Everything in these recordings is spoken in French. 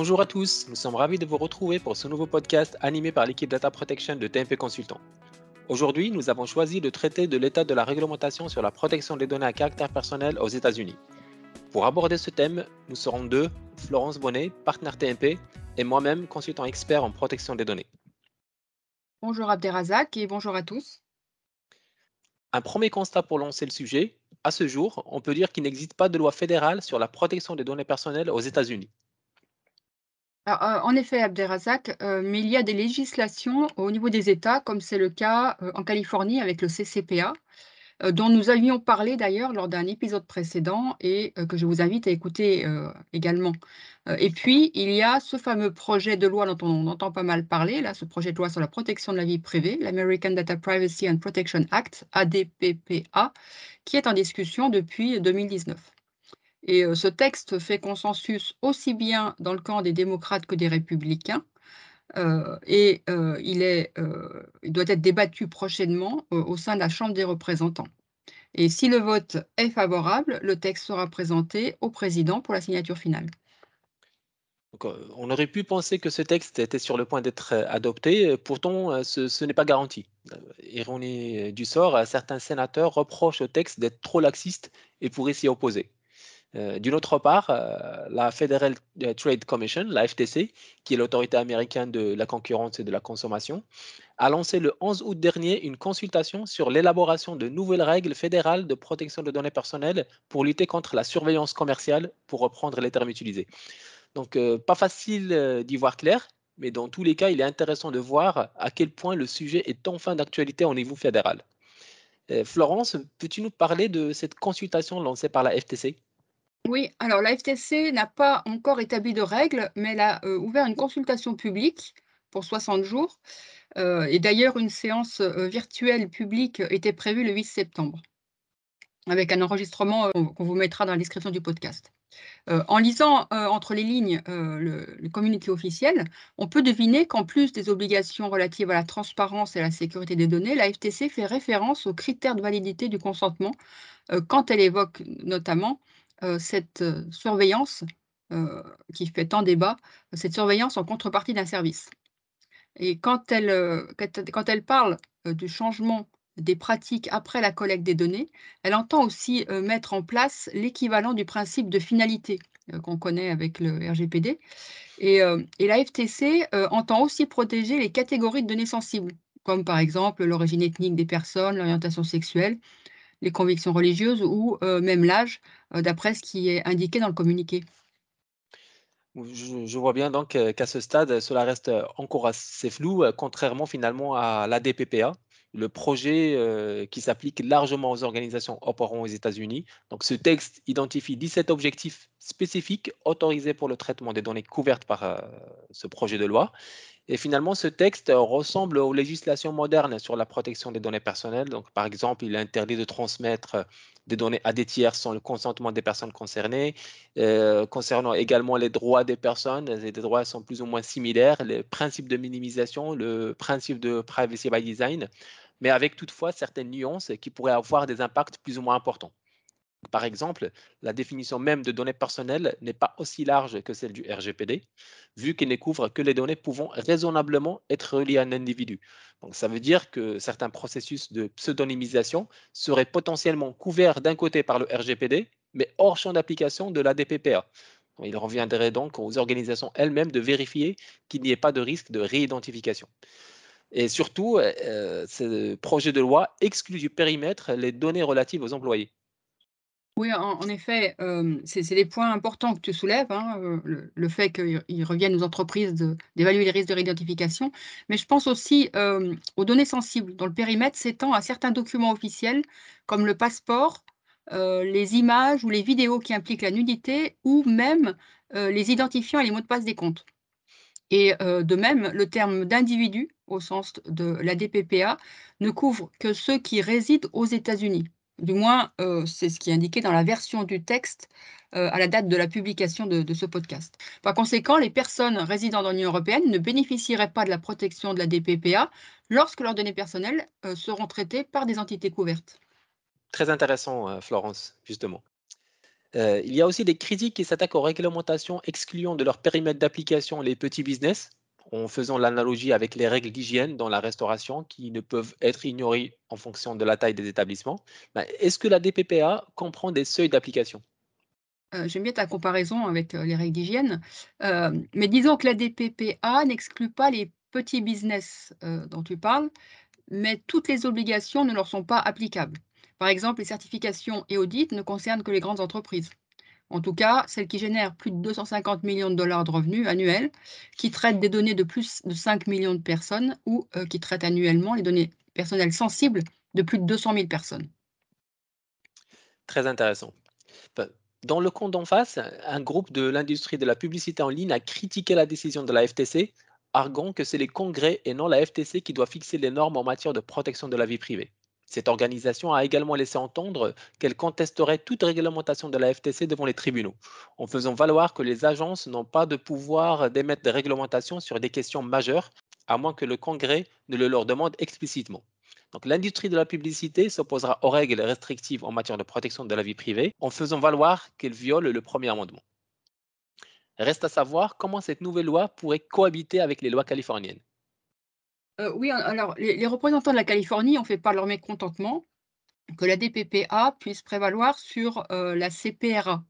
Bonjour à tous, nous sommes ravis de vous retrouver pour ce nouveau podcast animé par l'équipe Data Protection de TMP Consultant. Aujourd'hui, nous avons choisi de traiter de l'état de la réglementation sur la protection des données à caractère personnel aux États-Unis. Pour aborder ce thème, nous serons deux, Florence Bonnet, partenaire TMP, et moi-même, consultant expert en protection des données. Bonjour Abderrazak et bonjour à tous. Un premier constat pour lancer le sujet. À ce jour, on peut dire qu'il n'existe pas de loi fédérale sur la protection des données personnelles aux États-Unis. Euh, en effet, Abderrazak, euh, mais il y a des législations au niveau des États, comme c'est le cas euh, en Californie avec le CCPA, dont nous avions parlé d'ailleurs lors d'un épisode précédent et que je vous invite à écouter également. et puis, il y a ce fameux projet de loi dont on entend pas mal parler, là, ce projet de loi sur la protection de la vie privée, l'American Data Privacy and Protection Act, ADPPA, qui est en discussion depuis 2019. Et ce texte fait consensus aussi bien dans le camp des démocrates que des républicains. et il, est, il, doit être débattu prochainement au sein de la Chambre des représentants. Et si le vote est favorable, le texte sera présenté au président pour la signature finale. on aurait pu penser que ce texte était sur le point d'être adopté, pourtant ce, ce n'est pas garanti. Ironie du sort, certains sénateurs reprochent au texte d'être trop laxiste et pourraient s'y opposer. Euh, d'une autre part, euh, la Federal euh, Trade Commission, la FTC, qui est l'autorité américaine de la concurrence et de la consommation, a lancé le 11 août dernier une consultation sur l'élaboration de nouvelles règles fédérales de protection de données personnelles pour lutter contre la surveillance commerciale, pour reprendre les termes utilisés. Donc, pas facile d'y voir clair, mais dans tous les cas, il est intéressant de voir à quel point le sujet est enfin d'actualité au niveau fédéral. Florence, peux-tu nous parler de cette consultation lancée par la FTC oui, alors la FTC n'a pas encore établi de règles, mais elle a euh, ouvert une consultation publique pour 60 jours. Euh, et d'ailleurs, une séance euh, virtuelle publique était prévue le 8 septembre, avec un enregistrement qu'on vous mettra dans la description du podcast. en lisant entre les lignes le, le, communiqué officiel, on peut deviner qu'en plus des obligations relatives à la transparence et à la sécurité des données, la FTC fait référence aux critères de validité du consentement quand elle évoque notamment cette euh, surveillance euh, qui fait tant débat, cette surveillance en contrepartie d'un service. Et quand elle, quand elle parle du changement des pratiques après la collecte des données, elle entend aussi mettre en place l'équivalent du principe de finalité qu'on connaît avec le RGPD. Et, et la FTC entend aussi protéger les catégories de données sensibles, comme par exemple l'origine ethnique des personnes, l'orientation sexuelle, les convictions religieuses ou même l'âge, d'après ce qui est indiqué dans le communiqué. Je, vois bien donc qu'à ce stade, cela reste encore assez flou, contrairement finalement à l'ADPPA, le projet qui s'applique largement aux organisations opérant aux États-Unis. Donc, ce texte identifie 17 objectifs spécifiques autorisés pour le traitement des données couvertes par ce projet de loi. Et finalement, ce texte ressemble aux législations modernes sur la protection des données personnelles. Donc, par exemple, il interdit de transmettre des données à des tiers sans le consentement des personnes concernées. Euh, concernant également les droits des personnes, les droits sont plus ou moins similaires, les principes de minimisation, le principe de privacy by design, mais avec toutefois certaines nuances qui pourraient avoir des impacts plus ou moins importants. Par exemple, la définition même de données personnelles n'est pas aussi large que celle du RGPD, vu qu'il ne couvre que les données pouvant raisonnablement être reliées à un individu. Donc, ça veut dire que certains processus de pseudonymisation seraient potentiellement couverts d'un côté par le RGPD, mais hors champ d'application de la DPPA. Il reviendrait donc aux organisations elles-mêmes de vérifier qu'il n'y ait pas de risque de réidentification. Et surtout, euh, ce projet de loi exclut du périmètre les données relatives aux employés. Oui, en, effet, c'est des points importants que tu soulèves, hein, le, fait qu'il revienne aux entreprises d'évaluer les risques de réidentification. Mais je pense aussi aux données sensibles, dont le périmètre s'étend à certains documents officiels, comme le passeport, les images ou les vidéos qui impliquent la nudité, ou même les identifiants et les mots de passe des comptes. Et de même, le terme d'individu, au sens de la DPPA, ne couvre que ceux qui résident aux États-Unis. Du moins, euh, c'est ce qui est indiqué dans la version du texte euh, à la date de la publication de, ce podcast. Par conséquent, les personnes résidant dans l'Union européenne ne bénéficieraient pas de la protection de la DPPA lorsque leurs données personnelles euh, seront traitées par des entités couvertes. Très intéressant, Florence, justement. Il y a aussi des critiques qui s'attaquent aux réglementations excluant de leur périmètre d'application les petits business, en faisant l'analogie avec les règles d'hygiène dans la restauration qui ne peuvent être ignorées en fonction de la taille des établissements. Ben, est-ce que la DPPA comprend des seuils d'application? Euh, J'aime bien ta comparaison avec euh, les règles d'hygiène, mais disons que la DPPA n'exclut pas les petits business dont tu parles, mais toutes les obligations ne leur sont pas applicables. Par exemple, les certifications et audits ne concernent que les grandes entreprises. En tout cas, celles qui génèrent plus de 250 millions de dollars de revenus annuels, qui traitent des données de plus de 5 millions de personnes ou euh, qui traitent annuellement les données personnelles sensibles de plus de 200 000 personnes. Très intéressant. Dans le compte d'en face, un groupe de l'industrie de la publicité en ligne a critiqué la décision de la FTC, arguant que c'est les congrès et non la FTC qui doit fixer les normes en matière de protection de la vie privée. Cette organisation a également laissé entendre qu'elle contesterait toute réglementation de la FTC devant les tribunaux, en faisant valoir que les agences n'ont pas de pouvoir d'émettre des réglementations sur des questions majeures, à moins que le Congrès ne le leur demande explicitement. Donc l'industrie de la publicité s'opposera aux règles restrictives en matière de protection de la vie privée en faisant valoir qu'elle viole le premier amendement. Reste à savoir comment cette nouvelle loi pourrait cohabiter avec les lois californiennes. Euh, oui, alors les, représentants de la Californie ont fait part de leur mécontentement que la DPPA puisse prévaloir sur euh, la CPRA.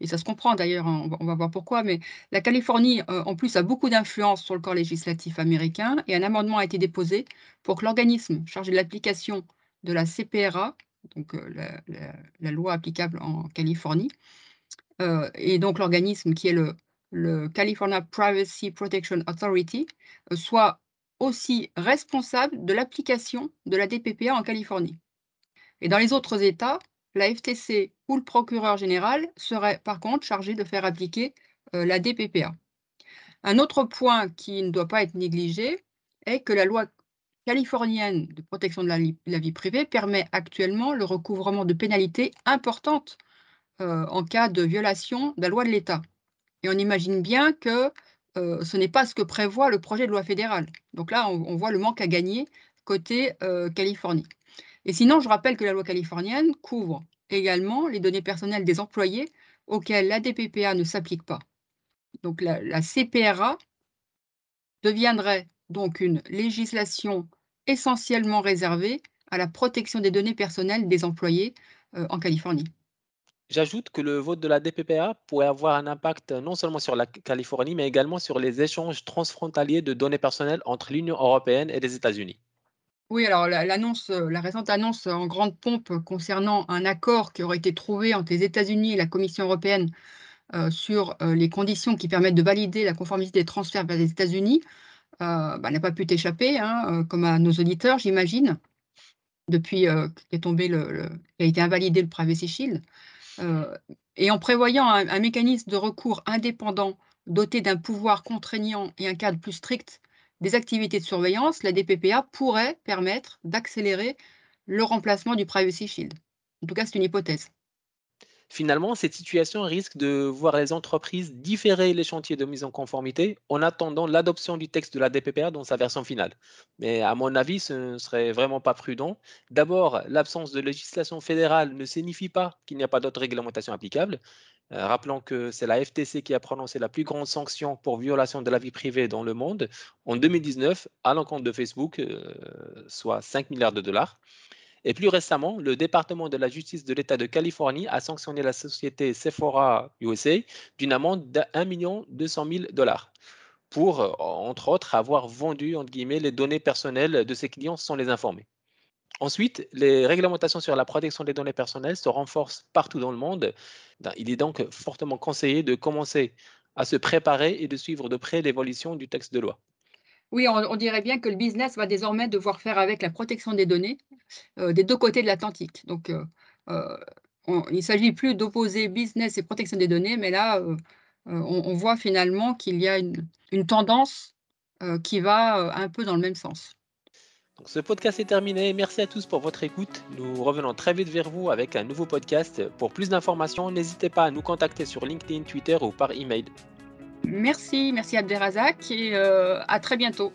et ça se comprend d'ailleurs, hein, on, va voir pourquoi, mais la Californie, euh, en plus, a beaucoup d'influence sur le corps législatif américain et un amendement a été déposé pour que l'organisme chargé de l'application de la CPRA, donc la, loi applicable en Californie, et donc l'organisme qui est le California Privacy Protection Authority, soit aussi responsable de l'application de la DPPA en Californie. Et dans les autres États, la FTC ou le procureur général serait par contre chargé de faire appliquer euh, la DPPA. Un autre point qui ne doit pas être négligé est que la loi californienne de protection de la, vie privée permet actuellement le recouvrement de pénalités importantes euh, en cas de violation de la loi de l'État. Et on imagine bien que euh, ce n'est pas ce que prévoit le projet de loi fédérale. Donc là, on, voit le manque à gagner côté euh, Californie. Et sinon, je rappelle que la loi californienne couvre également les données personnelles des employés auxquelles la DPPA ne s'applique pas. Donc la, CPRA deviendrait donc une législation essentiellement réservée à la protection des données personnelles des employés euh, en Californie. J'ajoute que le vote de la DPPA pourrait avoir un impact non seulement sur la Californie, mais également sur les échanges transfrontaliers de données personnelles entre l'Union européenne et les États-Unis. Oui, alors l'annonce, la récente annonce en grande pompe concernant un accord qui aurait été trouvé entre les États-Unis et la Commission européenne euh, sur euh, les conditions qui permettent de valider la conformité des transferts vers les États-Unis euh, bah, n'a pas pu t'échapper, hein, comme à nos auditeurs, j'imagine, depuis qu'est tombé le, a été invalidé le Privacy Shield. Euh, et en prévoyant un, mécanisme de recours indépendant doté d'un pouvoir contraignant et un cadre plus strict des activités de surveillance, la DPPA pourrait permettre d'accélérer le remplacement du Privacy Shield. En tout cas, c'est une hypothèse. Finalement, cette situation risque de voir les entreprises différer les chantiers de mise en conformité en attendant l'adoption du texte de la DPPA dans sa version finale. Mais à mon avis, ce ne serait vraiment pas prudent. D'abord, l'absence de législation fédérale ne signifie pas qu'il n'y a pas d'autres réglementations applicables. Euh, rappelons que c'est la FTC qui a prononcé la plus grande sanction pour violation de la vie privée dans le monde en 2019 à l'encontre de Facebook, euh, soit 5 milliards de dollars. Et plus récemment, le département de la justice de l'État de Californie a sanctionné la société Sephora USA d'une amende de 1 200 000 dollars pour, euh, entre autres, avoir vendu entre guillemets, les données personnelles de ses clients sans les informer. Ensuite, les réglementations sur la protection des données personnelles se renforcent partout dans le monde. Il est donc fortement conseillé de commencer à se préparer et de suivre de près l'évolution du texte de loi. Oui, on, dirait bien que le business va désormais devoir faire avec la protection des données euh, des deux côtés de l'Atlantique. Donc, euh, euh, il ne s'agit plus d'opposer business et protection des données, mais là, on, voit finalement qu'il y a une, tendance qui va un peu dans le même sens. ce podcast est terminé. Merci à tous pour votre écoute. Nous revenons très vite vers vous avec un nouveau podcast. Pour plus d'informations, n'hésitez pas à nous contacter sur LinkedIn, Twitter ou par email. Merci, merci Abderrazak et euh, à très bientôt.